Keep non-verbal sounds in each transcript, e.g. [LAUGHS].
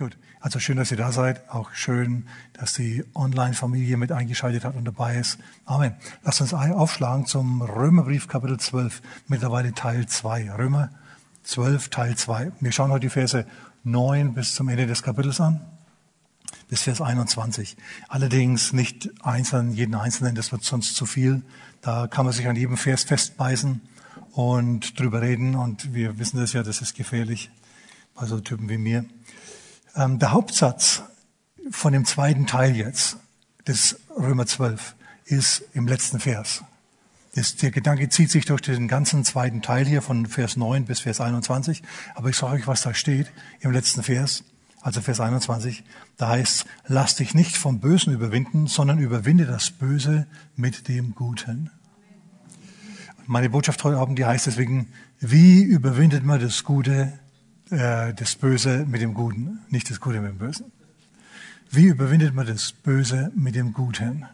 Gut, also schön, dass ihr da seid. Auch schön, dass die Online-Familie mit eingeschaltet hat und dabei ist. Amen. Lasst uns aufschlagen zum Römerbrief Kapitel 12, mittlerweile Teil 2. Römer 12, Teil 2. Wir schauen heute die Verse 9 bis zum Ende des Kapitels an, bis Vers 21. Allerdings nicht einzeln, jeden Einzelnen, das wird sonst zu viel. Da kann man sich an jedem Vers festbeißen und drüber reden und wir wissen das ja, das ist gefährlich bei so Typen wie mir. Ähm, der Hauptsatz von dem zweiten Teil jetzt des Römer 12 ist im letzten Vers. Das, der Gedanke zieht sich durch den ganzen zweiten Teil hier von Vers 9 bis Vers 21. Aber ich sage euch, was da steht im letzten Vers, also Vers 21. Da heißt, lass dich nicht vom Bösen überwinden, sondern überwinde das Böse mit dem Guten. Meine Botschaft heute Abend, die heißt deswegen, wie überwindet man das Gute äh, das Böse mit dem Guten, nicht das Gute mit dem Bösen. Wie überwindet man das Böse mit dem Guten?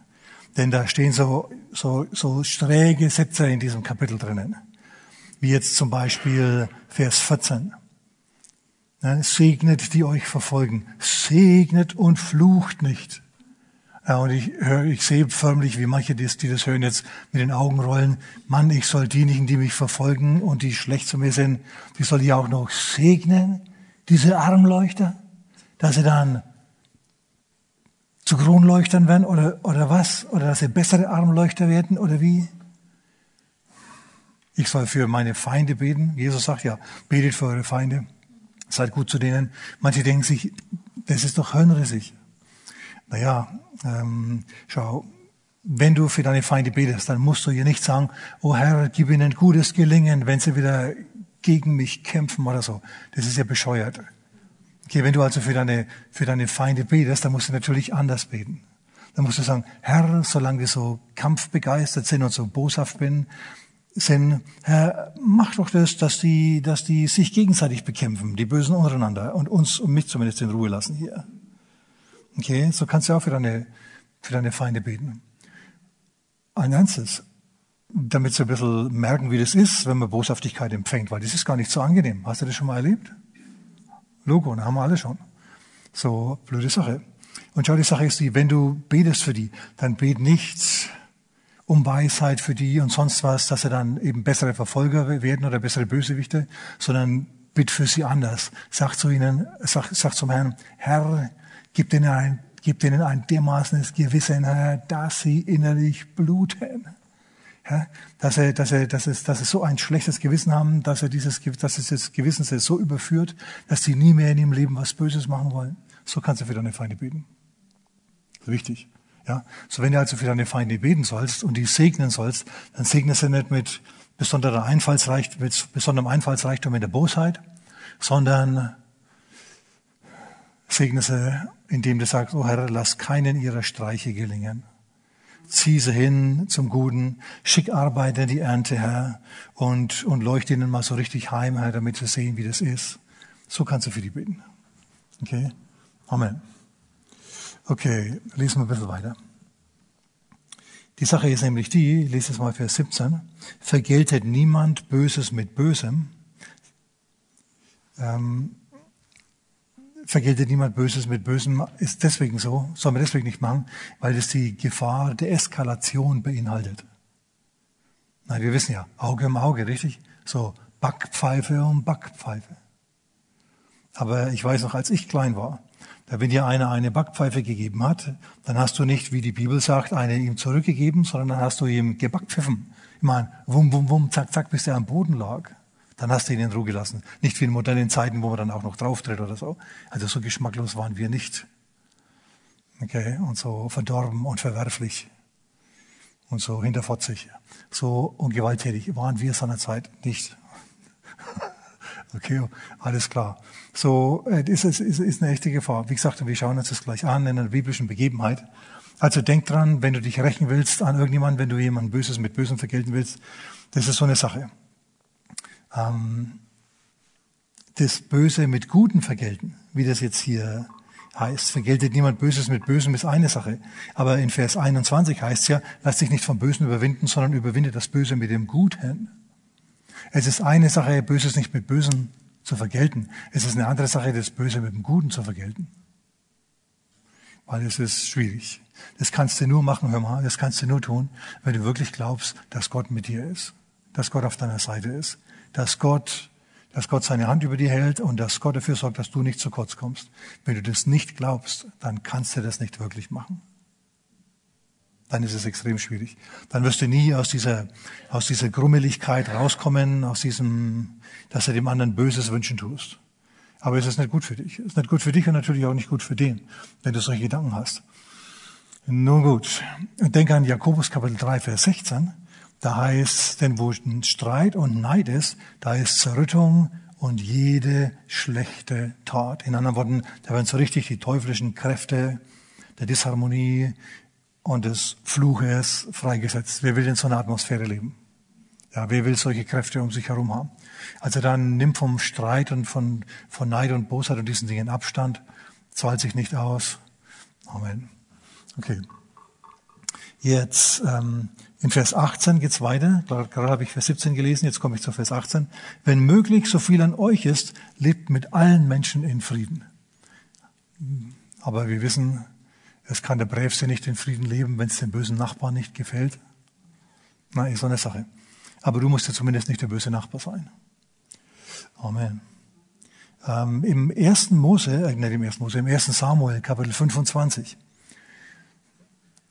Denn da stehen so, so, so schräge Sätze in diesem Kapitel drinnen. Wie jetzt zum Beispiel Vers 14. Ne, segnet, die euch verfolgen. Segnet und flucht nicht. Ja, und ich höre, ich sehe förmlich, wie manche, die, die das hören, jetzt mit den Augen rollen. Mann, ich soll diejenigen, die mich verfolgen und die schlecht zu mir sind, die soll ich auch noch segnen, diese Armleuchter, dass sie dann zu Kronleuchtern werden oder, oder was? Oder dass sie bessere Armleuchter werden oder wie? Ich soll für meine Feinde beten. Jesus sagt ja, betet für eure Feinde. Seid gut zu denen. Manche denken sich, das ist doch hirnrissig. Naja, ähm, schau, wenn du für deine Feinde betest, dann musst du ihr nicht sagen, oh Herr, gib ihnen gutes Gelingen, wenn sie wieder gegen mich kämpfen oder so. Das ist ja bescheuert. Okay, wenn du also für deine, für deine Feinde betest, dann musst du natürlich anders beten. Dann musst du sagen, Herr, solange wir so kampfbegeistert sind und so boshaft bin, sind, Herr, mach doch das, dass die, dass die sich gegenseitig bekämpfen, die Bösen untereinander und uns und mich zumindest in Ruhe lassen hier. Okay, so kannst du auch für deine, für deine Feinde beten. Ein ernstes, damit sie ein bisschen merken, wie das ist, wenn man Boshaftigkeit empfängt, weil das ist gar nicht so angenehm. Hast du das schon mal erlebt? Logo, da haben wir alle schon. So, blöde Sache. Und schau, die Sache ist die, wenn du betest für die, dann bet nicht um Weisheit für die und sonst was, dass sie dann eben bessere Verfolger werden oder bessere Bösewichte, sondern bitt für sie anders. Sag zu ihnen, sag, sag zum Herrn, Herr, Gib ihnen ein, gib ihnen ein dermaßenes Gewissen, Herr, dass sie innerlich bluten. Ja, dass, er, dass, er, dass, es, dass sie so ein schlechtes Gewissen haben, dass, er dieses, dass es das Gewissen sie so überführt, dass sie nie mehr in ihrem Leben was Böses machen wollen. So kannst du für deine Feinde beten. Wichtig. Ja, so wenn du also für deine Feinde beten sollst und die segnen sollst, dann segne sie nicht mit besonderer Einfallsreichtum, mit besonderem Einfallsreichtum in der Bosheit, sondern segne sie indem du sagst, oh Herr, lass keinen ihrer Streiche gelingen. Zieh sie hin zum Guten, schick Arbeiter die Ernte, Herr, und, und leuchte ihnen mal so richtig heim, Herr, damit sie sehen, wie das ist. So kannst du für die beten. Okay? Amen. Okay, lesen wir ein bisschen weiter. Die Sache ist nämlich die, ich lese es mal Vers 17, vergeltet niemand Böses mit Bösem. Ähm, vergeltet niemand Böses mit Bösem, ist deswegen so, soll man deswegen nicht machen, weil es die Gefahr der Eskalation beinhaltet. Nein, wir wissen ja, Auge um Auge, richtig? So Backpfeife um Backpfeife. Aber ich weiß noch, als ich klein war, da wenn dir einer eine Backpfeife gegeben hat, dann hast du nicht, wie die Bibel sagt, eine ihm zurückgegeben, sondern dann hast du ihm gebackpfiffen. Ich meine, wum, wum, wum, zack, zack, bis der am Boden lag. Dann hast du ihn in Ruhe gelassen. Nicht wie in modernen Zeiten, wo man dann auch noch drauftritt oder so. Also so geschmacklos waren wir nicht. Okay, und so verdorben und verwerflich und so hinterfotzig, so ungewalttätig waren wir seinerzeit nicht. [LAUGHS] okay, alles klar. So, äh, ist, ist, ist eine echte Gefahr. Wie gesagt, wir schauen uns das gleich an in einer biblischen Begebenheit. Also denk dran, wenn du dich rächen willst an irgendjemanden, wenn du jemanden Böses mit Bösem vergelten willst, das ist so eine Sache ähm, das Böse mit Guten vergelten, wie das jetzt hier heißt. Vergeltet niemand Böses mit Bösem ist eine Sache. Aber in Vers 21 heißt es ja, lass dich nicht vom Bösen überwinden, sondern überwinde das Böse mit dem Guten. Es ist eine Sache, Böses nicht mit Bösem zu vergelten. Es ist eine andere Sache, das Böse mit dem Guten zu vergelten. Weil es ist schwierig. Das kannst du nur machen, hör mal, das kannst du nur tun, wenn du wirklich glaubst, dass Gott mit dir ist, dass Gott auf deiner Seite ist, dass Gott, dass Gott seine Hand über dir hält und dass Gott dafür sorgt, dass du nicht zu kurz kommst. Wenn du das nicht glaubst, dann kannst du das nicht wirklich machen dann ist es extrem schwierig. Dann wirst du nie aus dieser, aus dieser Grummeligkeit rauskommen, aus diesem, dass du dem anderen Böses wünschen tust. Aber es ist nicht gut für dich. Es ist nicht gut für dich und natürlich auch nicht gut für den, wenn du solche Gedanken hast. Nun gut. Denke an Jakobus Kapitel 3, Vers 16. Da heißt, denn wo Streit und Neid ist, da ist Zerrüttung und jede schlechte Tat. In anderen Worten, da werden so richtig die teuflischen Kräfte der Disharmonie, und des Fluches freigesetzt. Wer will in so einer Atmosphäre leben? Ja, wer will solche Kräfte um sich herum haben? Also dann nimm vom Streit und von, von Neid und Bosheit und diesen Dingen Abstand. Zahlt sich nicht aus. Amen. Okay. Jetzt ähm, in Vers 18 geht's weiter. Gerade, gerade habe ich Vers 17 gelesen, jetzt komme ich zu Vers 18. Wenn möglich, so viel an euch ist, lebt mit allen Menschen in Frieden. Aber wir wissen, es kann der Brävste nicht in Frieden leben, wenn es dem bösen Nachbarn nicht gefällt. Na, ist so eine Sache. Aber du musst ja zumindest nicht der böse Nachbar sein. Amen. Ähm, Im ersten Mose, äh, nicht im ersten Mose, im ersten Samuel, Kapitel 25,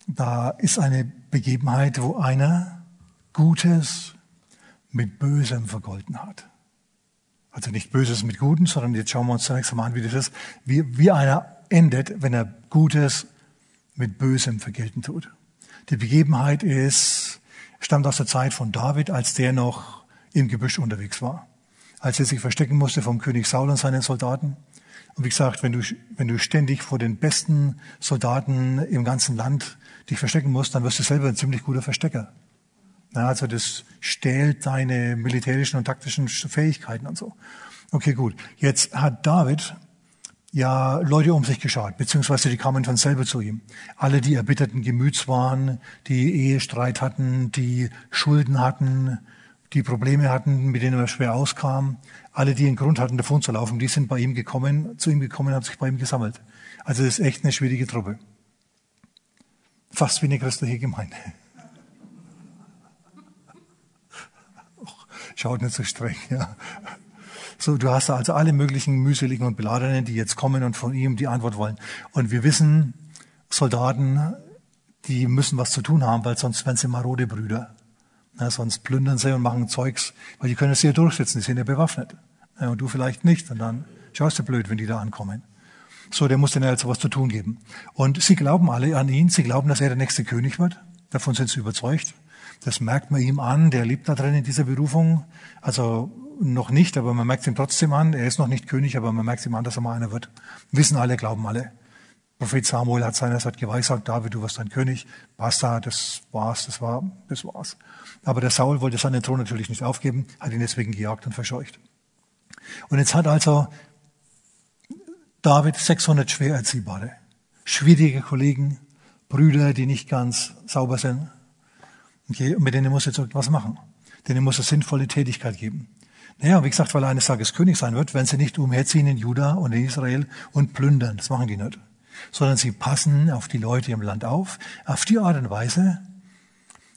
da ist eine Begebenheit, wo einer Gutes mit Bösem vergolten hat. Also nicht Böses mit Guten, sondern jetzt schauen wir uns zunächst einmal an, wie das ist, wie, wie einer endet, wenn er Gutes mit Bösem vergelten tut. Die Begebenheit ist, stammt aus der Zeit von David, als der noch im Gebüsch unterwegs war. Als er sich verstecken musste vom König Saul und seinen Soldaten. Und wie gesagt, wenn du, wenn du ständig vor den besten Soldaten im ganzen Land dich verstecken musst, dann wirst du selber ein ziemlich guter Verstecker. Ja, also das stählt deine militärischen und taktischen Fähigkeiten und so. Okay, gut. Jetzt hat David ja Leute um sich geschaut, beziehungsweise die kamen von selber zu ihm. Alle, die erbitterten Gemüts waren, die Ehestreit hatten, die Schulden hatten, die Probleme hatten, mit denen er schwer auskam, alle, die einen Grund hatten, davon zu laufen, die sind bei ihm gekommen, zu ihm gekommen, haben sich bei ihm gesammelt. Also das ist echt eine schwierige Truppe. Fast wie eine christliche Gemeinde. Schaut nicht so streng, ja. So, du hast also alle möglichen mühseligen und beladenen, die jetzt kommen und von ihm die Antwort wollen. Und wir wissen, Soldaten, die müssen was zu tun haben, weil sonst werden sie marode Brüder. Ja, sonst plündern sie und machen Zeugs, weil die können es hier durchsetzen, die sind ja bewaffnet. Ja, und du vielleicht nicht. Und dann schaust du blöd, wenn die da ankommen. So, der muss denen also was zu tun geben. Und sie glauben alle an ihn, sie glauben, dass er der nächste König wird. Davon sind sie überzeugt. Das merkt man ihm an, der lebt da drin in dieser Berufung. Also noch nicht, aber man merkt ihm trotzdem an. Er ist noch nicht König, aber man merkt ihm an, dass er mal einer wird. Wissen alle, glauben alle. Prophet Samuel hat seinerzeit geweissagt, David, du wirst ein König. Basta, das war's, das war, das war's. Aber der Saul wollte seinen Thron natürlich nicht aufgeben, hat ihn deswegen gejagt und verscheucht. Und jetzt hat also David 600 schwer erziehbare, schwierige Kollegen, Brüder, die nicht ganz sauber sind. Okay, mit denen muss er jetzt irgendwas machen. Denen muss er sinnvolle Tätigkeit geben. Naja, wie gesagt, weil er eines Tages König sein wird, werden sie nicht umherziehen in Juda und in Israel und plündern. Das machen die nicht. Sondern sie passen auf die Leute im Land auf. Auf die Art und Weise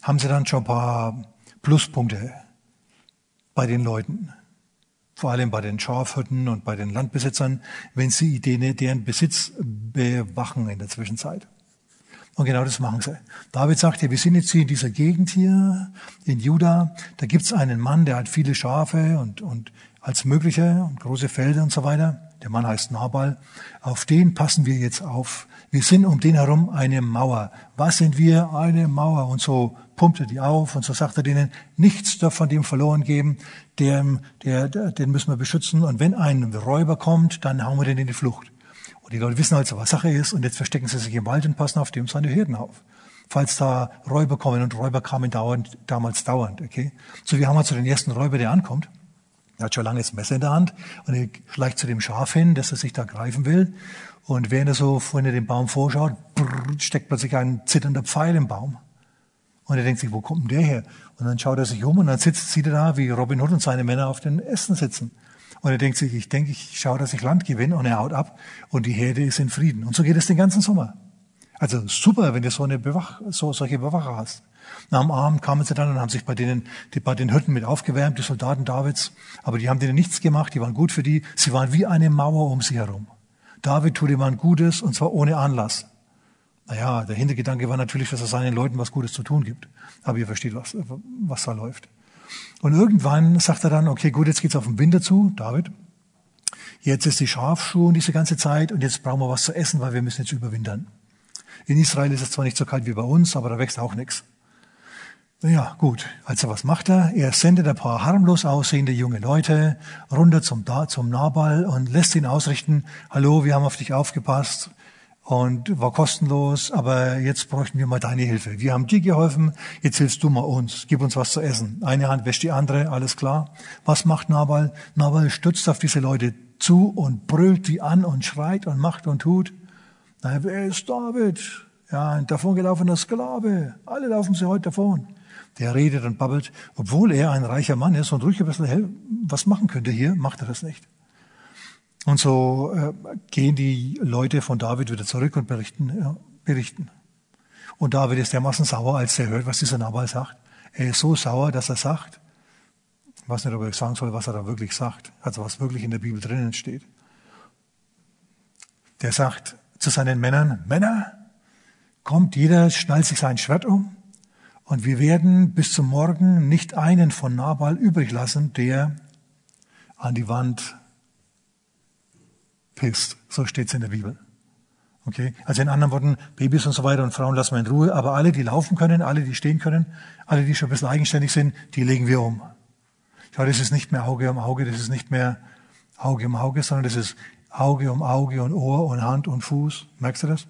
haben sie dann schon ein paar Pluspunkte bei den Leuten. Vor allem bei den Schafhütten und bei den Landbesitzern, wenn sie deren Besitz bewachen in der Zwischenzeit. Und genau das machen sie. David sagt wir sind jetzt hier in dieser Gegend hier, in Juda. Da gibt's einen Mann, der hat viele Schafe und, und als mögliche und große Felder und so weiter. Der Mann heißt Nabal. Auf den passen wir jetzt auf. Wir sind um den herum eine Mauer. Was sind wir? Eine Mauer. Und so pumpt er die auf und so sagt er denen, nichts davon dem verloren geben. Der, der, den müssen wir beschützen. Und wenn ein Räuber kommt, dann hauen wir den in die Flucht. Und die Leute wissen also, was Sache ist, und jetzt verstecken sie sich im Wald und passen auf dem seine Hürden auf. Falls da Räuber kommen, und Räuber kamen dauernd, damals dauernd, okay? So, wir haben also den ersten Räuber, der ankommt. Er hat schon lange das Messer in der Hand und er schleicht zu dem Schaf hin, dass er sich da greifen will. Und während er so vorhin dem Baum vorschaut, brrr, steckt plötzlich ein zitternder Pfeil im Baum. Und er denkt sich, wo kommt denn der her? Und dann schaut er sich um und dann sitzt, sieht er da, wie Robin Hood und seine Männer auf den Ästen sitzen. Und er denkt sich, ich denke, ich schaue, dass ich Land gewinne und er haut ab und die Herde ist in Frieden. Und so geht es den ganzen Sommer. Also super, wenn du so eine Bewach so, solche Bewacher hast. Nach dem Abend kamen sie dann und haben sich bei denen, die, bei den Hütten mit aufgewärmt, die Soldaten Davids. Aber die haben denen nichts gemacht, die waren gut für die. Sie waren wie eine Mauer um sie herum. David tut jemand Gutes und zwar ohne Anlass. Naja, der Hintergedanke war natürlich, dass er seinen Leuten was Gutes zu tun gibt. Aber ihr versteht, was, was da läuft. Und irgendwann sagt er dann, okay, gut, jetzt geht's auf den Winter zu, David. Jetzt ist die Schafschuhe und diese ganze Zeit und jetzt brauchen wir was zu essen, weil wir müssen jetzt überwintern. In Israel ist es zwar nicht so kalt wie bei uns, aber da wächst auch nichts. Ja, gut. Also was macht er? Er sendet ein paar harmlos aussehende junge Leute runter zum, zum Nabal und lässt ihn ausrichten, hallo, wir haben auf dich aufgepasst und war kostenlos, aber jetzt bräuchten wir mal deine Hilfe. Wir haben dir geholfen, jetzt hilfst du mal uns, gib uns was zu essen. Eine Hand wäscht die andere, alles klar. Was macht Nabal? Nabal stützt auf diese Leute zu und brüllt die an und schreit und macht und tut. Na, wer ist David? Ja, ein davongelaufener Sklave. Alle laufen sie heute davon der redet und babbelt, obwohl er ein reicher Mann ist und ruhig ein bisschen was machen könnte hier, macht er das nicht. Und so äh, gehen die Leute von David wieder zurück und berichten, berichten. Und David ist dermaßen sauer, als er hört, was dieser Nabal sagt. Er ist so sauer, dass er sagt, ich weiß nicht, ob ich sagen soll, was er da wirklich sagt, also was wirklich in der Bibel drinnen steht. Der sagt zu seinen Männern, Männer, kommt jeder, schnallt sich sein Schwert um und wir werden bis zum Morgen nicht einen von Nabal übrig lassen, der an die Wand pisst. So steht es in der Bibel. Okay? Also in anderen Worten, Babys und so weiter und Frauen lassen wir in Ruhe, aber alle, die laufen können, alle, die stehen können, alle, die schon ein bisschen eigenständig sind, die legen wir um. Ja, das ist nicht mehr Auge um Auge, das ist nicht mehr Auge um Auge, sondern das ist Auge um Auge und Ohr und Hand und Fuß. Merkst du das?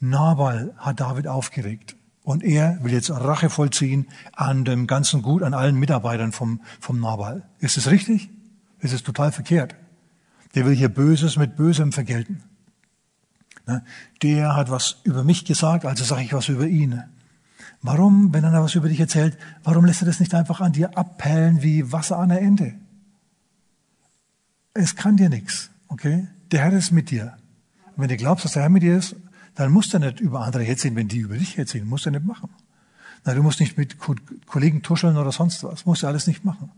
Nabal hat David aufgeregt. Und er will jetzt Rache vollziehen an dem ganzen Gut, an allen Mitarbeitern vom, vom Nabal. Ist es richtig? Ist es total verkehrt? Der will hier Böses mit Bösem vergelten. Ne? Der hat was über mich gesagt, also sage ich was über ihn. Warum, wenn er was über dich erzählt, warum lässt er das nicht einfach an dir abperlen wie Wasser an der Ende? Es kann dir nichts, okay? Der Herr ist mit dir. Und wenn du glaubst, dass der Herr mit dir ist, dann musst du nicht über andere herziehen, wenn die über dich herziehen. Musst du nicht machen. Na, du musst nicht mit Kollegen tuscheln oder sonst was. Musst du alles nicht machen.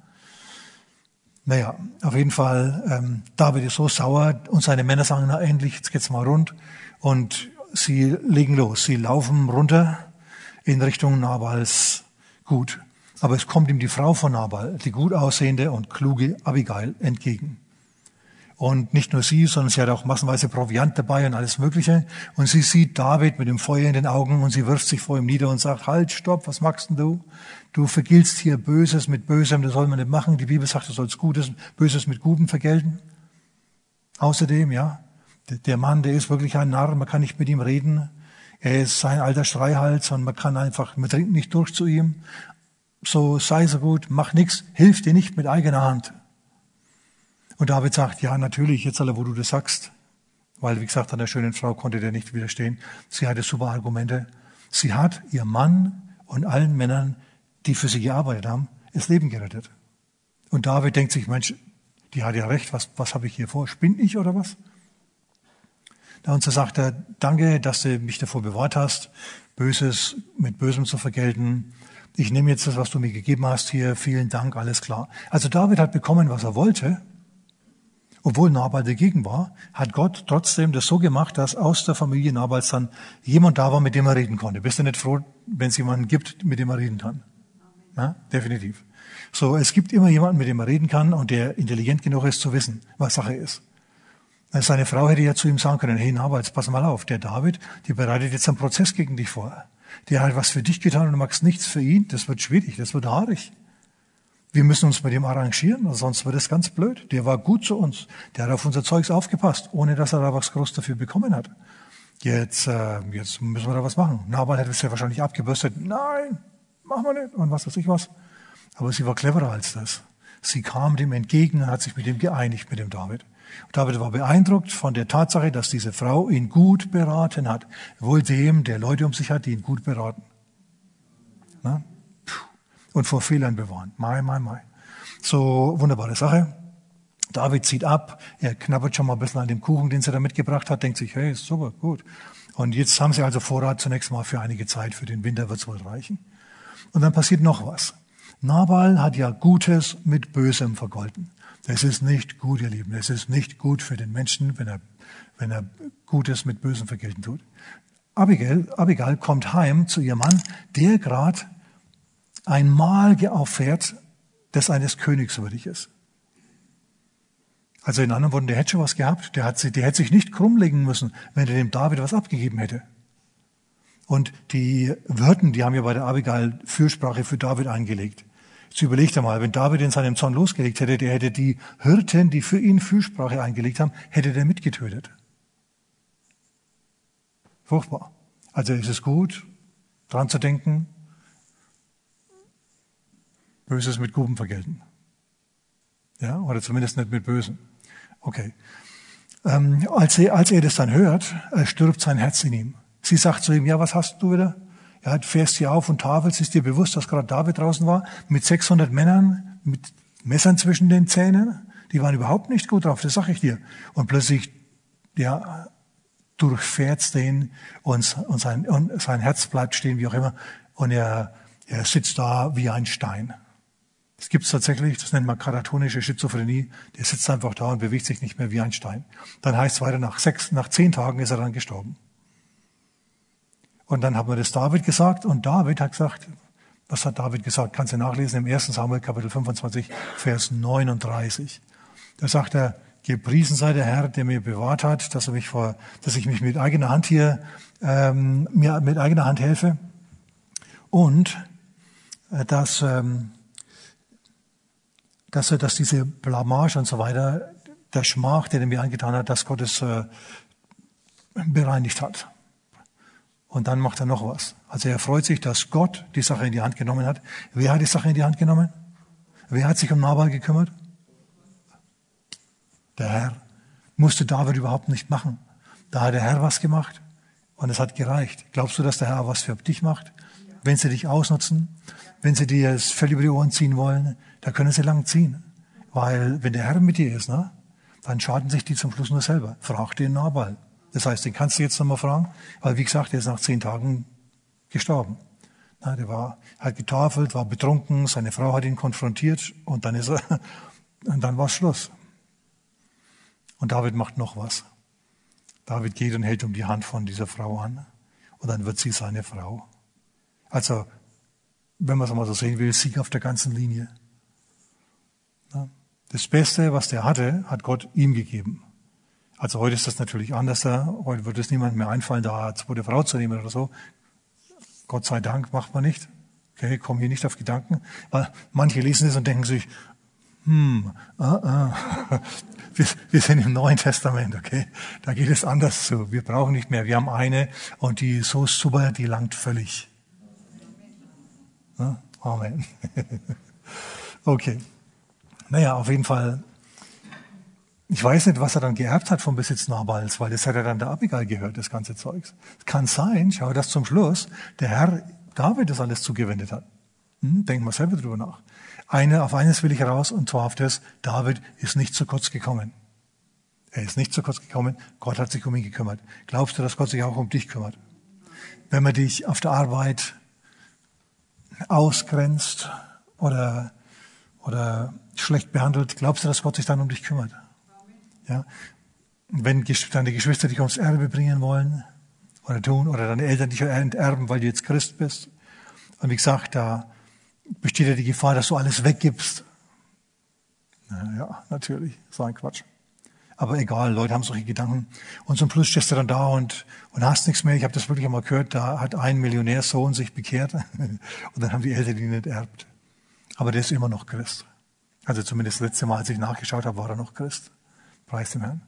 Naja, auf jeden Fall, ähm, David ist so sauer und seine Männer sagen, na endlich, jetzt geht's mal rund. Und sie legen los. Sie laufen runter in Richtung Nabals Gut. Aber es kommt ihm die Frau von Nabal, die gut aussehende und kluge Abigail, entgegen. Und nicht nur sie, sondern sie hat auch massenweise Proviant dabei und alles Mögliche. Und sie sieht David mit dem Feuer in den Augen und sie wirft sich vor ihm nieder und sagt, halt, stopp, was machst denn du? Du vergiltst hier Böses mit Bösem, das soll man nicht machen. Die Bibel sagt, du sollst Gutes, Böses mit Gutem vergelten. Außerdem, ja, der Mann, der ist wirklich ein Narr, man kann nicht mit ihm reden. Er ist sein alter Schreihals und man kann einfach, man dringt nicht durch zu ihm. So sei so gut, mach nichts, hilf dir nicht mit eigener Hand. Und David sagt, ja, natürlich, jetzt alle, wo du das sagst. Weil, wie gesagt, an der schönen Frau konnte der nicht widerstehen. Sie hatte super Argumente. Sie hat ihr Mann und allen Männern, die für sie gearbeitet haben, das Leben gerettet. Und David denkt sich, Mensch, die hat ja recht, was, was habe ich hier vor? Spinn ich oder was? Und so sagt er, danke, dass du mich davor bewahrt hast, Böses mit Bösem zu vergelten. Ich nehme jetzt das, was du mir gegeben hast hier. Vielen Dank, alles klar. Also David hat bekommen, was er wollte obwohl Nabal dagegen war, hat Gott trotzdem das so gemacht, dass aus der Familie Nabals dann jemand da war, mit dem er reden konnte. Bist du nicht froh, wenn es jemanden gibt, mit dem er reden kann? Ja, definitiv. So, es gibt immer jemanden, mit dem er reden kann und der intelligent genug ist zu wissen, was Sache ist. Seine Frau hätte ja zu ihm sagen können, hey Nabal, jetzt pass mal auf, der David, die bereitet jetzt einen Prozess gegen dich vor. Der hat was für dich getan und du magst nichts für ihn. Das wird schwierig, das wird haarig. Wir müssen uns mit ihm arrangieren, sonst wird es ganz blöd. Der war gut zu uns. Der hat auf unser Zeugs aufgepasst, ohne dass er da was groß dafür bekommen hat. Jetzt, äh, jetzt müssen wir da was machen. Nabal hätte es ja wahrscheinlich abgebürstet. Nein, machen wir nicht. Und was weiß ich was. Aber sie war cleverer als das. Sie kam dem entgegen und hat sich mit ihm geeinigt, mit dem David. David war beeindruckt von der Tatsache, dass diese Frau ihn gut beraten hat. Wohl dem, der Leute um sich hat, die ihn gut beraten. Na? Und vor Fehlern bewahren. Mai, mai, mai. So, wunderbare Sache. David zieht ab, er knabbert schon mal ein bisschen an dem Kuchen, den sie da mitgebracht hat, denkt sich, hey, super, gut. Und jetzt haben sie also Vorrat zunächst mal für einige Zeit, für den Winter wird es wohl reichen. Und dann passiert noch was. Nabal hat ja Gutes mit Bösem vergolten. Das ist nicht gut, ihr Lieben. Es ist nicht gut für den Menschen, wenn er, wenn er Gutes mit Bösem vergelten tut. Abigail, Abigail kommt heim zu ihrem Mann, der gerade ein Mahl auffährt, das eines Königs würdig ist. Also in anderen Worten, der hätte schon was gehabt. Der, hat, der hätte sich nicht krummlegen müssen, wenn er dem David was abgegeben hätte. Und die Wirten, die haben ja bei der Abigail Fürsprache für David eingelegt. Jetzt überlegt einmal, wenn David in seinem Zorn losgelegt hätte, der hätte die Hirten, die für ihn Fürsprache eingelegt haben, hätte der mitgetötet. Furchtbar. Also ist es gut, dran zu denken, Böses mit Guben vergelten. Ja, oder zumindest nicht mit Bösen. Okay. Ähm, als, er, als er das dann hört, äh, stirbt sein Herz in ihm. Sie sagt zu ihm, ja, was hast du wieder? Er fährst hier auf und tafelst, ist dir bewusst, dass gerade David draußen war, mit 600 Männern, mit Messern zwischen den Zähnen? Die waren überhaupt nicht gut drauf, das sag ich dir. Und plötzlich, ja, durchfährt den und, und, sein, und sein Herz bleibt stehen, wie auch immer, und er, er sitzt da wie ein Stein. Das gibt es tatsächlich, das nennt man karatonische Schizophrenie. Der sitzt einfach da und bewegt sich nicht mehr wie ein Stein. Dann heißt es weiter, nach sechs, nach zehn Tagen ist er dann gestorben. Und dann haben wir das David gesagt und David hat gesagt, was hat David gesagt? Kannst du nachlesen im 1. Samuel Kapitel 25, Vers 39. Da sagt er, gepriesen sei der Herr, der mir bewahrt hat, dass er mich vor, dass ich mich mit eigener Hand hier, ähm, mir mit eigener Hand helfe. Und äh, dass, ähm, dass, dass diese Blamage und so weiter, der Schmach, den er mir angetan hat, dass Gott es äh, bereinigt hat. Und dann macht er noch was. Also er freut sich, dass Gott die Sache in die Hand genommen hat. Wer hat die Sache in die Hand genommen? Wer hat sich um Nabal gekümmert? Der Herr. Musste David überhaupt nicht machen. Da hat der Herr was gemacht und es hat gereicht. Glaubst du, dass der Herr was für dich macht? Wenn sie dich ausnutzen, wenn sie dir das Fell über die Ohren ziehen wollen, da können sie lang ziehen. Weil wenn der Herr mit dir ist, ne, dann schaden sich die zum Schluss nur selber. Frag den Nabal. Das heißt, den kannst du jetzt nochmal fragen, weil wie gesagt, er ist nach zehn Tagen gestorben. Na, der war halt getafelt, war betrunken, seine Frau hat ihn konfrontiert und dann ist er, [LAUGHS] und dann war Schluss. Und David macht noch was. David geht und hält um die Hand von dieser Frau an und dann wird sie seine Frau. Also, wenn man es mal so sehen will, Sieg auf der ganzen Linie. Das Beste, was der hatte, hat Gott ihm gegeben. Also heute ist das natürlich anders. Heute wird es niemand mehr einfallen, da eine zweite Frau zu nehmen oder so. Gott sei Dank macht man nicht. Okay, kommen hier nicht auf Gedanken. Weil manche lesen es und denken sich, hm, uh, uh. [LAUGHS] Wir, wir sind im Neuen Testament, okay? Da geht es anders zu. Wir brauchen nicht mehr. Wir haben eine und die ist so super, die langt völlig. Amen. [LAUGHS] okay. Naja, auf jeden Fall ich weiß nicht, was er dann geerbt hat vom Besitz Nabals, weil das hat er dann der Abigail gehört, das ganze Zeugs. Es kann sein, schau, dass zum Schluss der Herr David das alles zugewendet hat. Hm, denken wir selber drüber nach. Eine, auf eines will ich heraus, und zwar auf das, David ist nicht zu kurz gekommen. Er ist nicht zu kurz gekommen, Gott hat sich um ihn gekümmert. Glaubst du, dass Gott sich auch um dich kümmert? Wenn man dich auf der Arbeit ausgrenzt oder, oder schlecht behandelt, glaubst du, dass Gott sich dann um dich kümmert? Ja? Wenn deine Geschwister dich ums Erbe bringen wollen oder tun, oder deine Eltern dich enterben, weil du jetzt Christ bist. Und wie gesagt, da besteht ja die Gefahr, dass du alles weggibst. Ja, natürlich, so ein Quatsch. Aber egal, Leute haben solche Gedanken. Und zum Schluss stehst du dann da und, und hast nichts mehr. Ich habe das wirklich einmal gehört, da hat ein Millionärsohn sich bekehrt [LAUGHS] und dann haben die Eltern ihn enterbt. Aber der ist immer noch Christ. Also zumindest das letzte Mal, als ich nachgeschaut habe, war er noch Christ. Preis dem Herrn.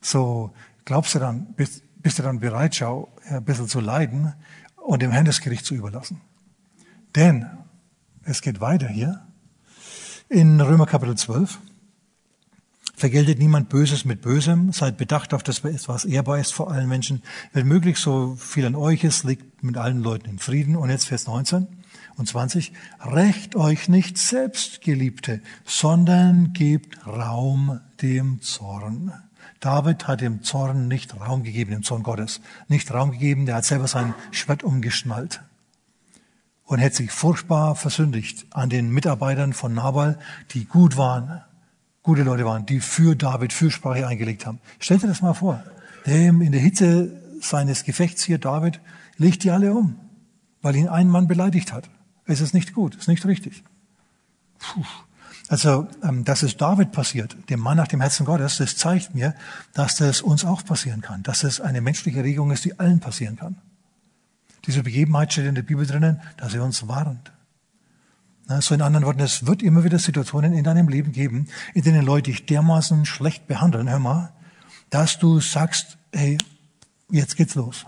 So, glaubst du dann, bist, bist du dann bereit, schau, ein bisschen zu leiden und dem Herrn das Gericht zu überlassen? Denn es geht weiter hier in Römer Kapitel 12. Vergeltet niemand Böses mit Bösem, seid bedacht auf das, was ehrbar ist vor allen Menschen. Wenn möglich so viel an euch ist, liegt mit allen Leuten in Frieden. Und jetzt Vers 19. und 20. Recht euch nicht selbst, Geliebte, sondern gebt Raum dem Zorn. David hat dem Zorn nicht Raum gegeben, dem Zorn Gottes. Nicht Raum gegeben, der hat selber sein Schwert umgeschnallt und hätte sich furchtbar versündigt an den Mitarbeitern von Nabal, die gut waren, gute Leute waren, die für David Fürsprache eingelegt haben. Stellt dir das mal vor. Dem in der Hitze seines Gefechts hier, David, legt die alle um, weil ihn ein Mann beleidigt hat. Es ist nicht gut, es ist nicht richtig. Puh. Also, ähm, dass es David passiert, dem Mann nach dem Herzen Gottes, das zeigt mir, dass das uns auch passieren kann, dass es eine menschliche Regung ist, die allen passieren kann. Diese Begebenheit steht in der Bibel drinnen, dass er uns warnt. So in anderen Worten, es wird immer wieder Situationen in deinem Leben geben, in denen Leute dich dermaßen schlecht behandeln, hör mal, dass du sagst, hey, jetzt geht's los.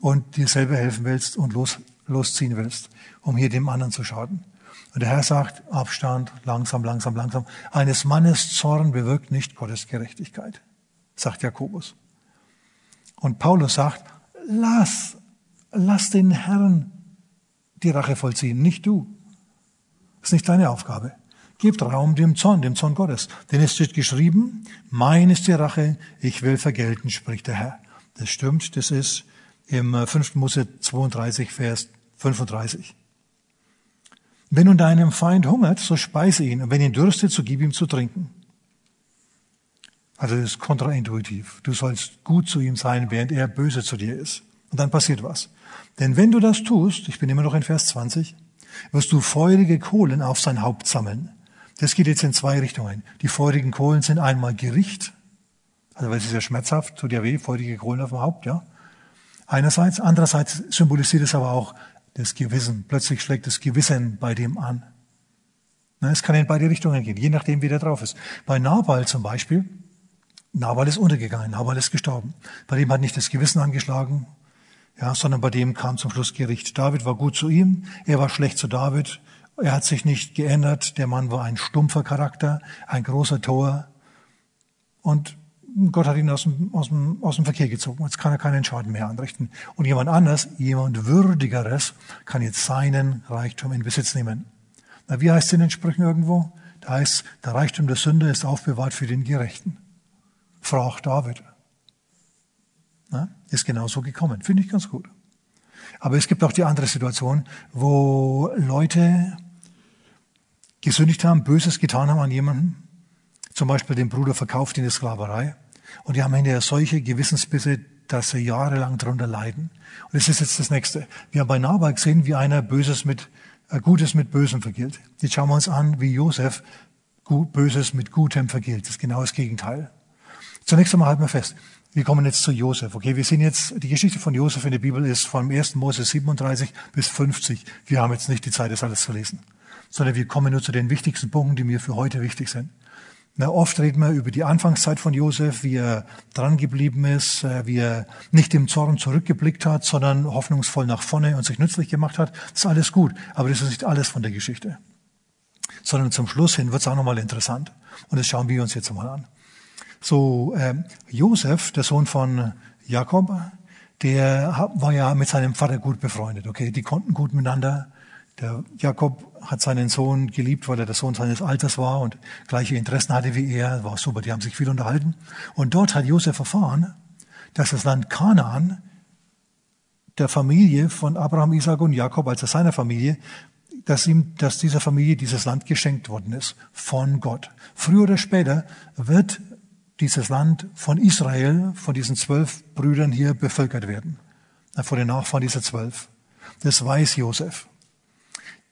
Und dir selber helfen willst und los, losziehen willst, um hier dem anderen zu schaden. Und der Herr sagt, Abstand, langsam, langsam, langsam. Eines Mannes Zorn bewirkt nicht Gottes Gerechtigkeit, sagt Jakobus. Und Paulus sagt, lass, lass den Herrn die Rache vollziehen, nicht du. Das ist nicht deine Aufgabe. Gebt Raum dem Zorn, dem Zorn Gottes. Denn es steht geschrieben, mein ist die Rache, ich will vergelten, spricht der Herr. Das stimmt, das ist im 5. Äh, Mose 32, Vers 35. Wenn nun deinem Feind hungert, so speise ihn, und wenn ihn dürstet, so gib ihm zu trinken. Also das ist kontraintuitiv. Du sollst gut zu ihm sein, während er böse zu dir ist. Und dann passiert was. Denn wenn du das tust, ich bin immer noch in Vers 20, wirst du feurige Kohlen auf sein Haupt sammeln. Das geht jetzt in zwei Richtungen. Die feurigen Kohlen sind einmal Gericht, also weil es ist ja schmerzhaft, tut ja weh, feurige Kohlen auf dem Haupt, ja. Einerseits, andererseits symbolisiert es aber auch das Gewissen. Plötzlich schlägt das Gewissen bei dem an. Es kann in beide Richtungen gehen, je nachdem, wie der drauf ist. Bei Nabal zum Beispiel, Nabal ist untergegangen, Nabal ist gestorben. Bei dem hat nicht das Gewissen angeschlagen, ja, sondern bei dem kam zum Schluss Gericht. David war gut zu ihm, er war schlecht zu David. Er hat sich nicht geändert. Der Mann war ein stumpfer Charakter, ein großer Tor. Und Gott hat ihn aus dem, aus dem, aus dem Verkehr gezogen. Jetzt kann er keinen Schaden mehr anrichten. Und jemand anders, jemand Würdigeres, kann jetzt seinen Reichtum in Besitz nehmen. Na, wie heißt es in den Sprüchen irgendwo? Da heißt, der Reichtum der Sünder ist aufbewahrt für den Gerechten. Frag David. Na, ist genauso gekommen. Finde ich ganz gut. Aber es gibt auch die andere Situation, wo Leute gesündigt haben, Böses getan haben an jemanden, zum Beispiel den Bruder verkauft in die Sklaverei, und die haben hinterher solche Gewissensbisse, dass sie jahrelang darunter leiden. Und das ist jetzt das Nächste. Wir haben bei Nabal gesehen, wie einer Böses mit, äh, Gutes mit Bösem vergilt. Jetzt schauen wir uns an, wie Josef Böses mit Gutem vergilt. Das ist genau das Gegenteil. Zunächst einmal halten wir fest. Wir kommen jetzt zu Josef. Okay, wir sehen jetzt, die Geschichte von Josef in der Bibel ist von 1. Mose 37 bis 50. Wir haben jetzt nicht die Zeit, das alles zu lesen, sondern wir kommen nur zu den wichtigsten Punkten, die mir für heute wichtig sind. Na, oft reden wir über die Anfangszeit von Josef, wie er dran geblieben ist, äh, wie er nicht im Zorn zurückgeblickt hat, sondern hoffnungsvoll nach vorne und sich nützlich gemacht hat. Das ist alles gut, aber das ist nicht alles von der Geschichte. Sondern zum Schluss hin wird es auch nochmal interessant. Und das schauen wir uns jetzt mal an. So, äh, Josef, der Sohn von Jakob, der war ja mit seinem Vater gut befreundet. Okay, die konnten gut miteinander. Der Jakob hat seinen Sohn geliebt, weil er der Sohn seines Alters war und gleiche Interessen hatte wie er. War super, die haben sich viel unterhalten. Und dort hat Josef erfahren, dass das Land Kanaan der Familie von Abraham, Isaac und Jakob, also seiner Familie, dass ihm, dass dieser Familie dieses Land geschenkt worden ist von Gott. Früher oder später wird dieses Land von Israel, von diesen zwölf Brüdern hier bevölkert werden. Von den Nachfahren dieser zwölf. Das weiß Josef.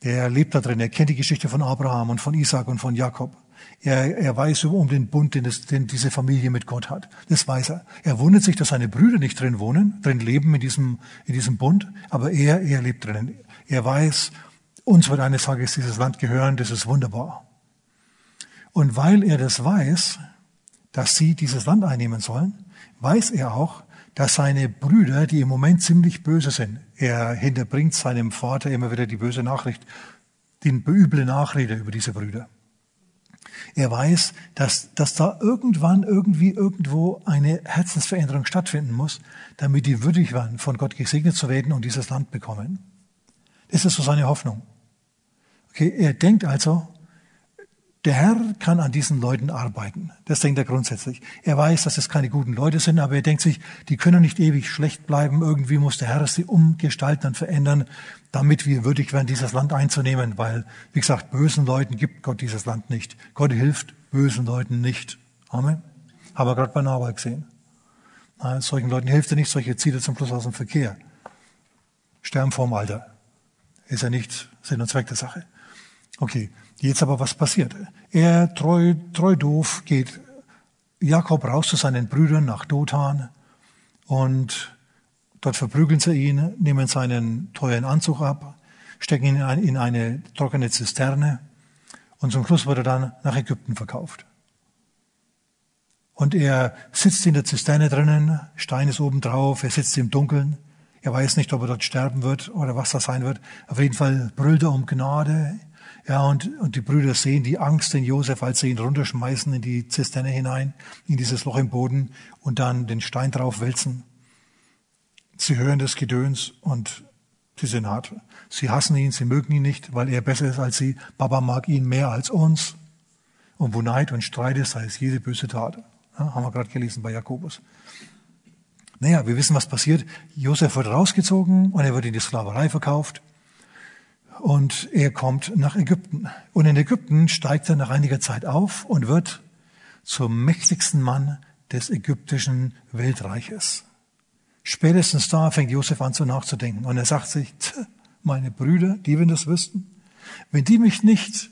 Der lebt da drin. Er kennt die Geschichte von Abraham und von Isaac und von Jakob. Er, er weiß um den Bund, den, das, den diese Familie mit Gott hat. Das weiß er. Er wundert sich, dass seine Brüder nicht drin wohnen, drin leben in diesem, in diesem Bund, aber er, er lebt drinnen. Er weiß, uns wird eines Tages dieses Land gehören, das ist wunderbar. Und weil er das weiß, dass sie dieses Land einnehmen sollen, weiß er auch, dass seine Brüder, die im Moment ziemlich böse sind, er hinterbringt seinem Vater immer wieder die böse Nachricht, die üble Nachrede über diese Brüder. Er weiß, dass, dass da irgendwann irgendwie irgendwo eine Herzensveränderung stattfinden muss, damit die würdig waren, von Gott gesegnet zu werden und dieses Land bekommen. Das ist so seine Hoffnung. Okay, er denkt also, der Herr kann an diesen Leuten arbeiten. Das denkt er grundsätzlich. Er weiß, dass es keine guten Leute sind, aber er denkt sich, die können nicht ewig schlecht bleiben. Irgendwie muss der Herr sie umgestalten und verändern, damit wir würdig werden, dieses Land einzunehmen. Weil, wie gesagt, bösen Leuten gibt Gott dieses Land nicht. Gott hilft bösen Leuten nicht. Amen. Haben wir gerade bei Nabal gesehen. Na, solchen Leuten hilft er nicht, solche zieht er zum Schluss aus dem Verkehr. Sterben vorm Alter. Ist ja nicht Sinn und Zweck der Sache. Okay, jetzt aber was passiert? Er, treu, treu doof, geht Jakob raus zu seinen Brüdern nach Dothan und dort verprügeln sie ihn, nehmen seinen teuren Anzug ab, stecken ihn in eine trockene Zisterne und zum Schluss wird er dann nach Ägypten verkauft. Und er sitzt in der Zisterne drinnen, Stein ist oben drauf, er sitzt im Dunkeln. Er weiß nicht, ob er dort sterben wird oder was das sein wird. Auf jeden Fall brüllt er um Gnade. Ja, und, und die Brüder sehen die Angst in Josef, als sie ihn runterschmeißen in die Zisterne hinein, in dieses Loch im Boden und dann den Stein drauf wälzen. Sie hören das Gedöns und sie sind hart. Sie hassen ihn, sie mögen ihn nicht, weil er besser ist als sie. Papa mag ihn mehr als uns. Und wo Neid und Streit ist, es jede böse Tat. Ja, haben wir gerade gelesen bei Jakobus. Naja, wir wissen, was passiert. Josef wird rausgezogen und er wird in die Sklaverei verkauft und er kommt nach Ägypten. Und in Ägypten steigt er nach einiger Zeit auf und wird zum mächtigsten Mann des ägyptischen Weltreiches. Spätestens da fängt Josef an, so nachzudenken. Und er sagt sich, meine Brüder, die wenn das wüssten, wenn die mich nicht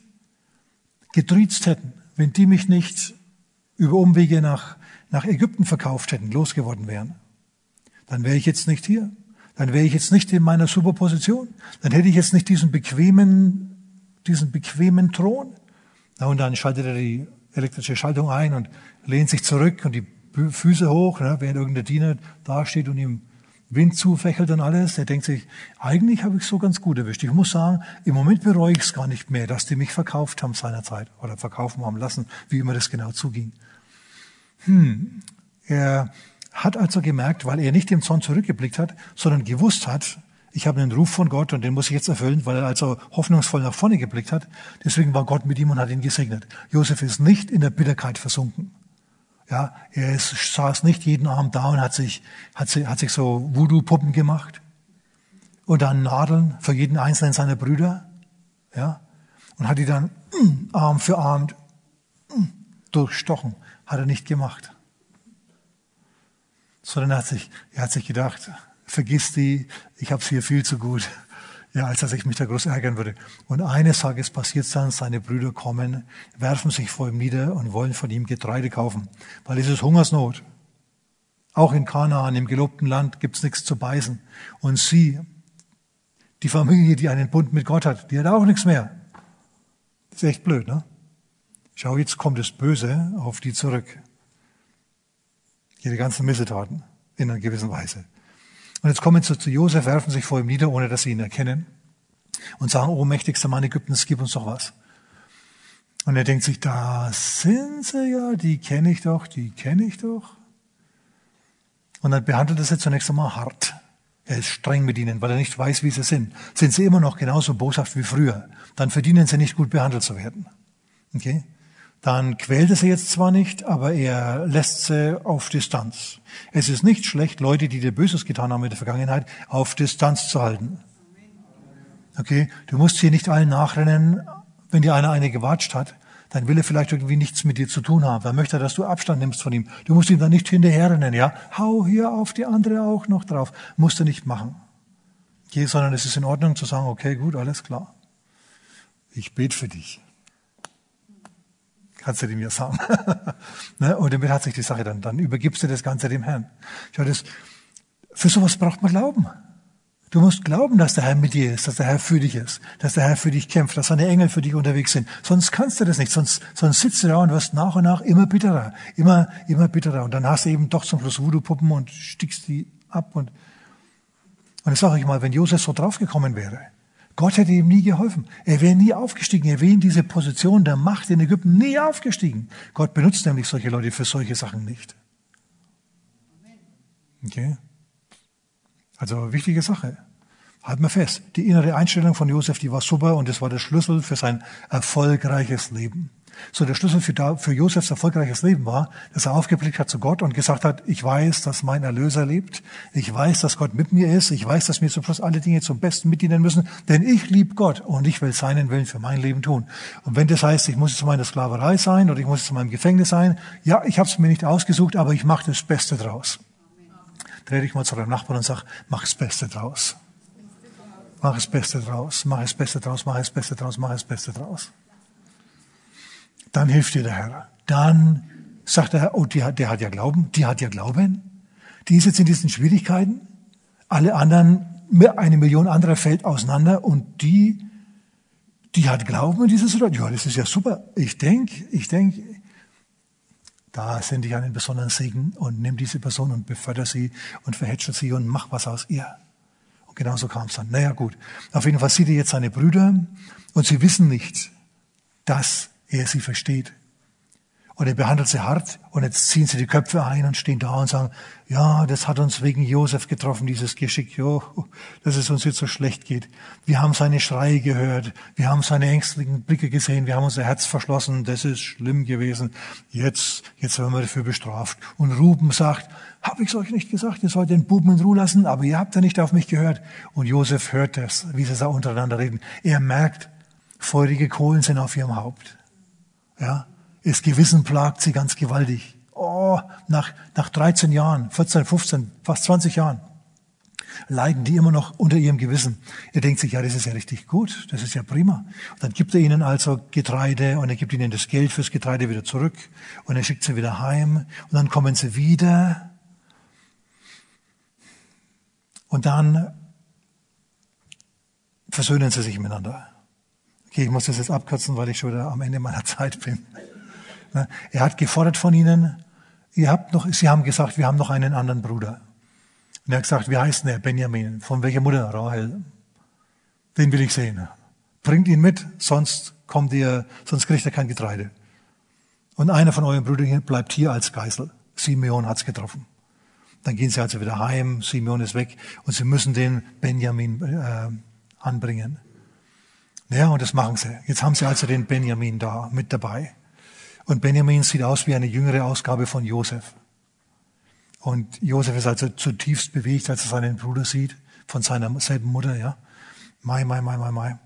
getriezt hätten, wenn die mich nicht über Umwege nach, nach Ägypten verkauft hätten, losgeworden wären, dann wäre ich jetzt nicht hier dann wäre ich jetzt nicht in meiner Superposition. Dann hätte ich jetzt nicht diesen bequemen, diesen bequemen Thron. Na, und dann schaltet er die elektrische Schaltung ein und lehnt sich zurück und die Füße hoch, ne, während irgendein Diener dasteht und ihm Wind zufächelt und alles. Der denkt sich, eigentlich habe ich so ganz gut erwischt. Ich muss sagen, im Moment bereue ich es gar nicht mehr, dass die mich verkauft haben seinerzeit oder verkaufen haben lassen, wie immer das genau zuging. Hm, er hat also gemerkt, weil er nicht dem Zorn zurückgeblickt hat, sondern gewusst hat, ich habe einen Ruf von Gott und den muss ich jetzt erfüllen, weil er also hoffnungsvoll nach vorne geblickt hat. Deswegen war Gott mit ihm und hat ihn gesegnet. Josef ist nicht in der Bitterkeit versunken. Ja, er ist, saß nicht jeden Abend da und hat sich, hat sich, hat sich so Voodoo-Puppen gemacht und dann Nadeln für jeden einzelnen seiner Brüder. Ja, und hat die dann mm, [CLEARS THROAT] Arm für Arm mm, durchstochen. Hat er nicht gemacht sondern er hat sich, er hat sich gedacht, vergiss die, ich habe es hier viel zu gut, [LAUGHS] ja, als dass ich mich da groß ärgern würde. Und eines Tages passiert dann, seine Brüder kommen, werfen sich vor ihm nieder und wollen von ihm Getreide kaufen, weil es ist Hungersnot. Auch in Kanaan, im gelobten Land, gibt's nichts zu beißen. Und sie, die Familie, die einen Bund mit Gott hat, die hat auch nichts mehr. Das ist echt blöd, ne? Schau, jetzt kommt das Böse auf die zurück ihre ganzen Missetaten in einer gewissen Weise. Und jetzt kommen sie zu Josef, werfen sich vor ihm nieder, ohne dass sie ihn erkennen und sagen, oh mächtigster Mann Ägyptens, gib uns doch was. Und er denkt sich, da sind sie ja, die kenne ich doch, die kenne ich doch. Und dann behandelt er sie zunächst einmal hart. Er ist streng mit ihnen, weil er nicht weiß, wie sie sind. Sind sie immer noch genauso boshaft wie früher, dann verdienen sie nicht gut behandelt zu werden. Okay? Dann quält er sie jetzt zwar nicht, aber er lässt sie auf Distanz. Es ist nicht schlecht, Leute, die dir Böses getan haben in der Vergangenheit, auf Distanz zu halten. Okay? Du musst hier nicht allen nachrennen, wenn dir einer eine gewatscht hat, dann will er vielleicht irgendwie nichts mit dir zu tun haben. Dann möchte er, dass du Abstand nimmst von ihm. Du musst ihm dann nicht hinterherrennen, ja? Hau hier auf die andere auch noch drauf. Musst du nicht machen. Okay, sondern es ist in Ordnung zu sagen, okay, gut, alles klar. Ich bete für dich. Kannst du dem ja sagen. [LAUGHS] ne? Und damit hat sich die Sache dann, dann übergibst du das Ganze dem Herrn. Schau, das, für sowas braucht man Glauben. Du musst glauben, dass der Herr mit dir ist, dass der Herr für dich ist, dass der Herr für dich kämpft, dass seine Engel für dich unterwegs sind. Sonst kannst du das nicht, sonst, sonst sitzt du da und wirst nach und nach immer bitterer, immer, immer bitterer. Und dann hast du eben doch zum Schluss Voodoo-Puppen und stickst die ab und, und ich sage euch mal, wenn Josef so draufgekommen wäre, Gott hätte ihm nie geholfen. Er wäre nie aufgestiegen. Er wäre in diese Position der Macht in Ägypten nie aufgestiegen. Gott benutzt nämlich solche Leute für solche Sachen nicht. Okay? Also wichtige Sache. Halten wir fest, die innere Einstellung von Josef, die war super und das war der Schlüssel für sein erfolgreiches Leben. So der Schlüssel für, für Josefs erfolgreiches Leben war, dass er aufgeblickt hat zu Gott und gesagt hat, ich weiß, dass mein Erlöser lebt, ich weiß, dass Gott mit mir ist, ich weiß, dass mir zum Schluss alle Dinge zum Besten mitdienen müssen, denn ich liebe Gott und ich will seinen Willen für mein Leben tun. Und wenn das heißt, ich muss in meiner Sklaverei sein oder ich muss in meinem Gefängnis sein, ja, ich habe es mir nicht ausgesucht, aber ich mache das Beste draus. Dreh dich mal zu deinem Nachbarn und sag, mach das Beste draus. Mach das Beste draus, mach das Beste draus, mach das Beste draus, mach das Beste draus. Dann hilft dir der Herr. Dann sagt der Herr, oh, die der hat ja Glauben, die hat ja Glauben. Die ist jetzt in diesen Schwierigkeiten. Alle anderen, eine Million anderer fällt auseinander und die, die hat Glauben in dieser Situation. Ja, das ist ja super. Ich denke, ich denke, da sende ich einen besonderen Segen und nimm diese Person und beförder sie und verhätsche sie und mach was aus ihr. Und genauso kam es dann. Naja, gut. Auf jeden Fall sieht er jetzt seine Brüder und sie wissen nicht, dass er sie versteht. Und er behandelt sie hart und jetzt ziehen sie die Köpfe ein und stehen da und sagen, ja, das hat uns wegen Josef getroffen, dieses Geschick, jo, dass es uns jetzt so schlecht geht. Wir haben seine Schreie gehört, wir haben seine ängstlichen Blicke gesehen, wir haben unser Herz verschlossen, das ist schlimm gewesen. Jetzt, jetzt werden wir dafür bestraft. Und Ruben sagt, habe ich euch nicht gesagt, ihr sollt den Buben in Ruhe lassen, aber ihr habt ja nicht auf mich gehört. Und Josef hört das, wie sie da untereinander reden. Er merkt, feurige Kohlen sind auf ihrem Haupt. Ja, das Gewissen plagt sie ganz gewaltig. Oh, nach, nach 13 Jahren, 14, 15, fast 20 Jahren leiden die immer noch unter ihrem Gewissen. Er denkt sich, ja, das ist ja richtig gut, das ist ja prima. Und dann gibt er ihnen also Getreide und er gibt ihnen das Geld fürs Getreide wieder zurück und er schickt sie wieder heim und dann kommen sie wieder Und dann versöhnen sie sich miteinander. Okay, ich muss das jetzt abkürzen, weil ich schon wieder am Ende meiner [LAUGHS] Zeit bin. Ne? Er hat gefordert von ihnen, ihr habt noch, sie haben gesagt, wir haben noch einen anderen Bruder. Und er hat gesagt, wie heißt der? Benjamin. Von welcher Mutter? Rahel. Den will ich sehen. Bringt ihn mit, sonst kommt ihr, sonst kriegt er kein Getreide. Und einer von euren Brüdern bleibt hier als Geisel. Simeon hat's getroffen. Dann gehen sie also wieder heim, Simeon ist weg und sie müssen den Benjamin äh, anbringen. Ja, und das machen sie. Jetzt haben sie also den Benjamin da mit dabei. Und Benjamin sieht aus wie eine jüngere Ausgabe von Josef. Und Josef ist also zutiefst bewegt, als er seinen Bruder sieht, von seiner selben Mutter, ja. Mai, mai, mai, mai, mai.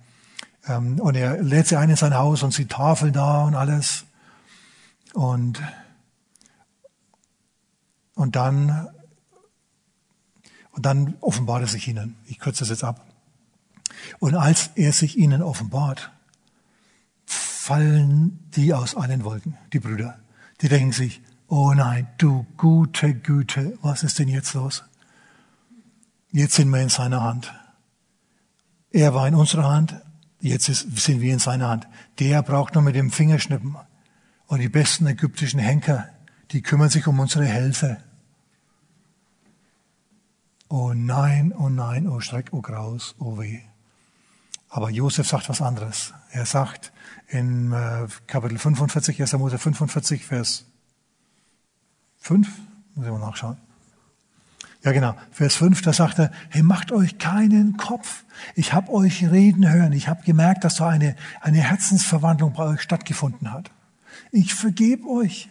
Ähm, und er lädt sie ein in sein Haus und sieht Tafeln da und alles. Und, und dann und dann offenbart er sich ihnen. Ich kürze das jetzt ab. Und als er sich ihnen offenbart, fallen die aus allen Wolken, die Brüder. Die denken sich, oh nein, du gute Güte, was ist denn jetzt los? Jetzt sind wir in seiner Hand. Er war in unserer Hand, jetzt ist, sind wir in seiner Hand. Der braucht nur mit dem Finger schnippen. Und die besten ägyptischen Henker, die kümmern sich um unsere Hälse. Oh nein, oh nein, oh Schreck, oh Graus, oh weh. Aber Josef sagt was anderes. Er sagt in äh, Kapitel 45, 1. Mose 45, Vers 5, muss ich mal nachschauen. Ja genau, Vers 5, da sagt er, hey, macht euch keinen Kopf. Ich habe euch reden hören. Ich habe gemerkt, dass da eine, eine Herzensverwandlung bei euch stattgefunden hat. Ich vergebe euch.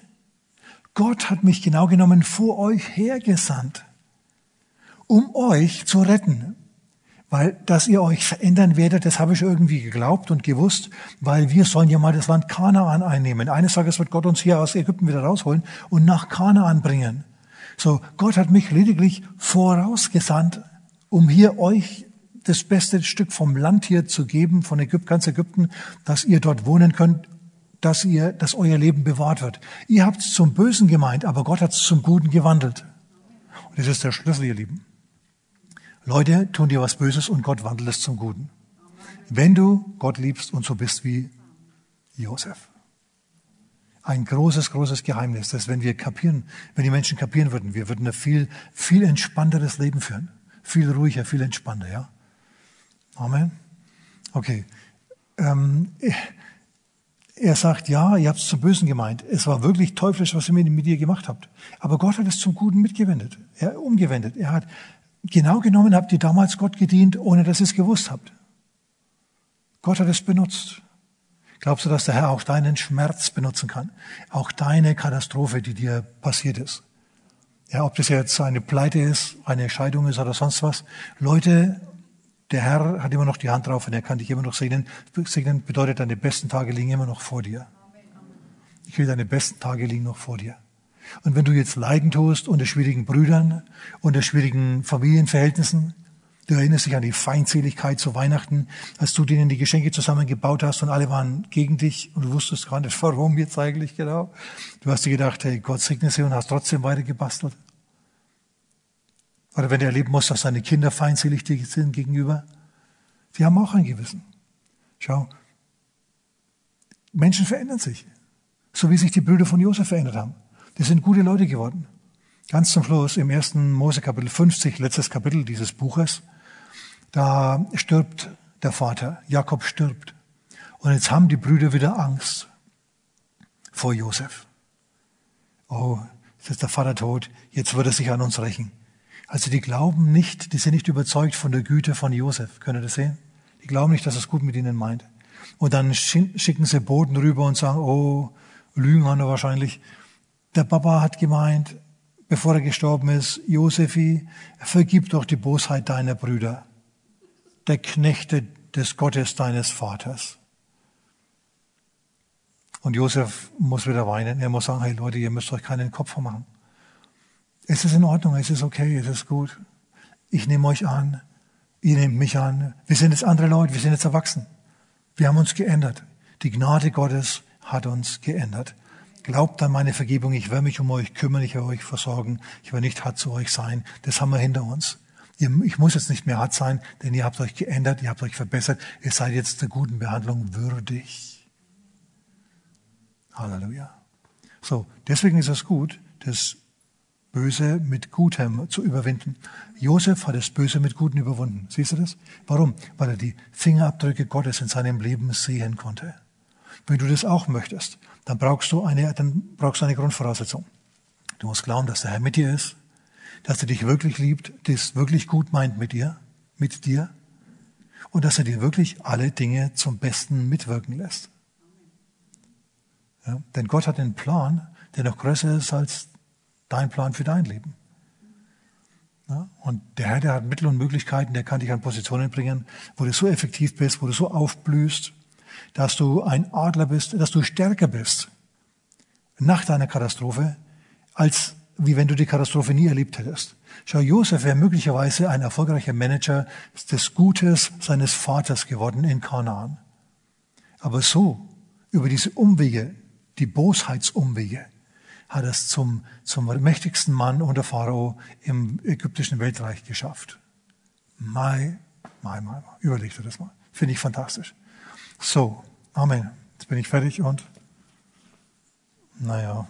Gott hat mich genau genommen vor euch hergesandt um euch zu retten. Weil, dass ihr euch verändern werdet, das habe ich irgendwie geglaubt und gewusst, weil wir sollen ja mal das Land Kanaan einnehmen. Eines Tages wird Gott uns hier aus Ägypten wieder rausholen und nach Kanaan bringen. So, Gott hat mich lediglich vorausgesandt, um hier euch das beste Stück vom Land hier zu geben, von Ägypten, ganz Ägypten, dass ihr dort wohnen könnt, dass ihr, dass euer Leben bewahrt wird. Ihr habt es zum Bösen gemeint, aber Gott hat es zum Guten gewandelt. Und das ist der Schlüssel, ihr Lieben. Leute tun dir was Böses und Gott wandelt es zum Guten. Wenn du Gott liebst und so bist wie Josef. Ein großes, großes Geheimnis, dass wenn wir kapieren, wenn die Menschen kapieren würden, wir würden ein viel, viel entspannteres Leben führen. Viel ruhiger, viel entspannter, ja. Amen. Okay. Ähm, er sagt, ja, ihr habt es zum Bösen gemeint. Es war wirklich teuflisch, was ihr mit dir gemacht habt. Aber Gott hat es zum Guten mitgewendet. Er umgewendet. Er hat genau genommen habt ihr damals Gott gedient, ohne dass ihr es gewusst habt. Gott hat es benutzt. Glaubst du, dass der Herr auch deinen Schmerz benutzen kann? Auch deine Katastrophe, die dir passiert ist? Ja, ob das jetzt eine Pleite ist, eine Scheidung ist oder sonst was. Leute, der Herr hat immer noch die Hand drauf und er kann dich immer noch segnen. Segnen bedeutet, deine besten Tage liegen immer noch vor dir. Ich will deine besten Tage liegen noch vor dir. Und wenn du jetzt Leiden tust unter schwierigen Brüdern, unter schwierigen Familienverhältnissen, du erinnerst dich an die Feindseligkeit zu Weihnachten, als du denen die Geschenke zusammengebaut hast und alle waren gegen dich und du wusstest gar nicht, [LAUGHS] warum jetzt eigentlich genau. Du hast dir gedacht, hey, Gott segne sie und hast trotzdem weiter gebastelt. Oder wenn du erleben musst, dass deine Kinder feindselig sind gegenüber, die haben auch ein Gewissen. Schau, Menschen verändern sich. So wie sich die Brüder von Josef verändert haben. Die sind gute Leute geworden. Ganz zum Schluss, im ersten Mose Kapitel 50, letztes Kapitel dieses Buches, da stirbt der Vater, Jakob stirbt. Und jetzt haben die Brüder wieder Angst vor Josef. Oh, jetzt ist der Vater tot, jetzt wird er sich an uns rächen. Also die glauben nicht, die sind nicht überzeugt von der Güte von Josef. Könnt ihr das sehen? Die glauben nicht, dass es gut mit ihnen meint. Und dann schicken sie Boten rüber und sagen, oh, Lügen haben wir wahrscheinlich. Der Papa hat gemeint, bevor er gestorben ist, Josefi, vergib doch die Bosheit deiner Brüder, der Knechte des Gottes deines Vaters. Und Josef muss wieder weinen. Er muss sagen, hey Leute, ihr müsst euch keinen Kopf machen. Es ist in Ordnung, es ist okay, es ist gut. Ich nehme euch an, ihr nehmt mich an. Wir sind jetzt andere Leute, wir sind jetzt erwachsen. Wir haben uns geändert. Die Gnade Gottes hat uns geändert. Glaubt an meine Vergebung, ich werde mich um euch kümmern, ich werde euch versorgen, ich werde nicht hart zu euch sein. Das haben wir hinter uns. Ich muss jetzt nicht mehr hart sein, denn ihr habt euch geändert, ihr habt euch verbessert, ihr seid jetzt der guten Behandlung würdig. Halleluja. So, deswegen ist es gut, das Böse mit Gutem zu überwinden. Josef hat das Böse mit Gutem überwunden. Siehst du das? Warum? Weil er die Fingerabdrücke Gottes in seinem Leben sehen konnte. Wenn du das auch möchtest, dann brauchst du eine, dann brauchst du eine Grundvoraussetzung. Du musst glauben, dass der Herr mit dir ist, dass er dich wirklich liebt, das wirklich gut meint mit dir, mit dir, und dass er dir wirklich alle Dinge zum Besten mitwirken lässt. Ja, denn Gott hat einen Plan, der noch größer ist als dein Plan für dein Leben. Ja, und der Herr, der hat Mittel und Möglichkeiten, der kann dich an Positionen bringen, wo du so effektiv bist, wo du so aufblühst, dass du ein Adler bist, dass du stärker bist nach deiner Katastrophe, als wie wenn du die Katastrophe nie erlebt hättest. Schau, Josef wäre möglicherweise ein erfolgreicher Manager des Gutes seines Vaters geworden in Kanaan. Aber so, über diese Umwege, die Bosheitsumwege, hat es zum, zum mächtigsten Mann unter Pharao im ägyptischen Weltreich geschafft. Mai, mai, mai, mai. Überleg dir das mal. Finde ich fantastisch. So, Amen. Jetzt bin ich fertig und, naja,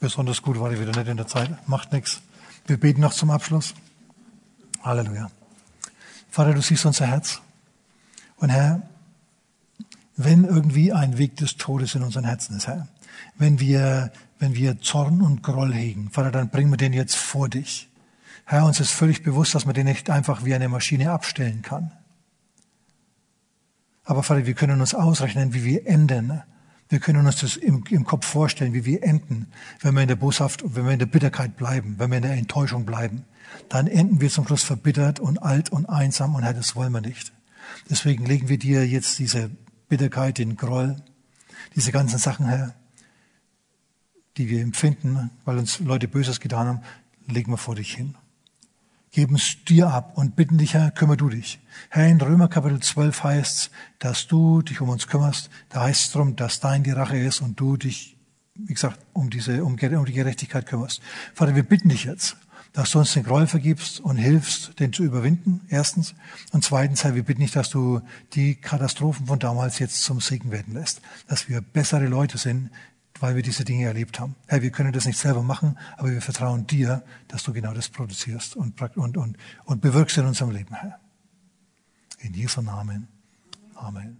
besonders gut war ich wieder nicht in der Zeit. Macht nichts. Wir beten noch zum Abschluss. Halleluja. Vater, du siehst unser Herz. Und Herr, wenn irgendwie ein Weg des Todes in unseren Herzen ist, Herr, wenn wir, wenn wir Zorn und Groll hegen. Vater, dann bringen wir den jetzt vor dich. Herr, uns ist völlig bewusst, dass man den nicht einfach wie eine Maschine abstellen kann. Aber Vater, wir können uns ausrechnen, wie wir enden. Wir können uns das im, im Kopf vorstellen, wie wir enden, wenn wir in der Boshaft, wenn wir in der Bitterkeit bleiben, wenn wir in der Enttäuschung bleiben. Dann enden wir zum Schluss verbittert und alt und einsam und Herr, das wollen wir nicht. Deswegen legen wir dir jetzt diese Bitterkeit, den Groll, diese ganzen Sachen, Herr, die wir empfinden, weil uns Leute Böses getan haben, legen wir vor dich hin. Geben es dir ab und bitten dich, Herr, kümmere du dich. Herr, in Römer Kapitel 12 heißt dass du dich um uns kümmerst. Da heißt es darum, dass dein die Rache ist und du dich, wie gesagt, um diese, um, um die Gerechtigkeit kümmerst. Vater, wir bitten dich jetzt, dass du uns den Groll vergibst und hilfst, den zu überwinden, erstens. Und zweitens, Herr, wir bitten dich, dass du die Katastrophen von damals jetzt zum Segen werden lässt. Dass wir bessere Leute sind, weil wir diese Dinge erlebt haben. Herr, wir können das nicht selber machen, aber wir vertrauen dir, dass du genau das produzierst und, und, und, und bewirkst in unserem Leben, Herr. In Jesu Namen. Amen.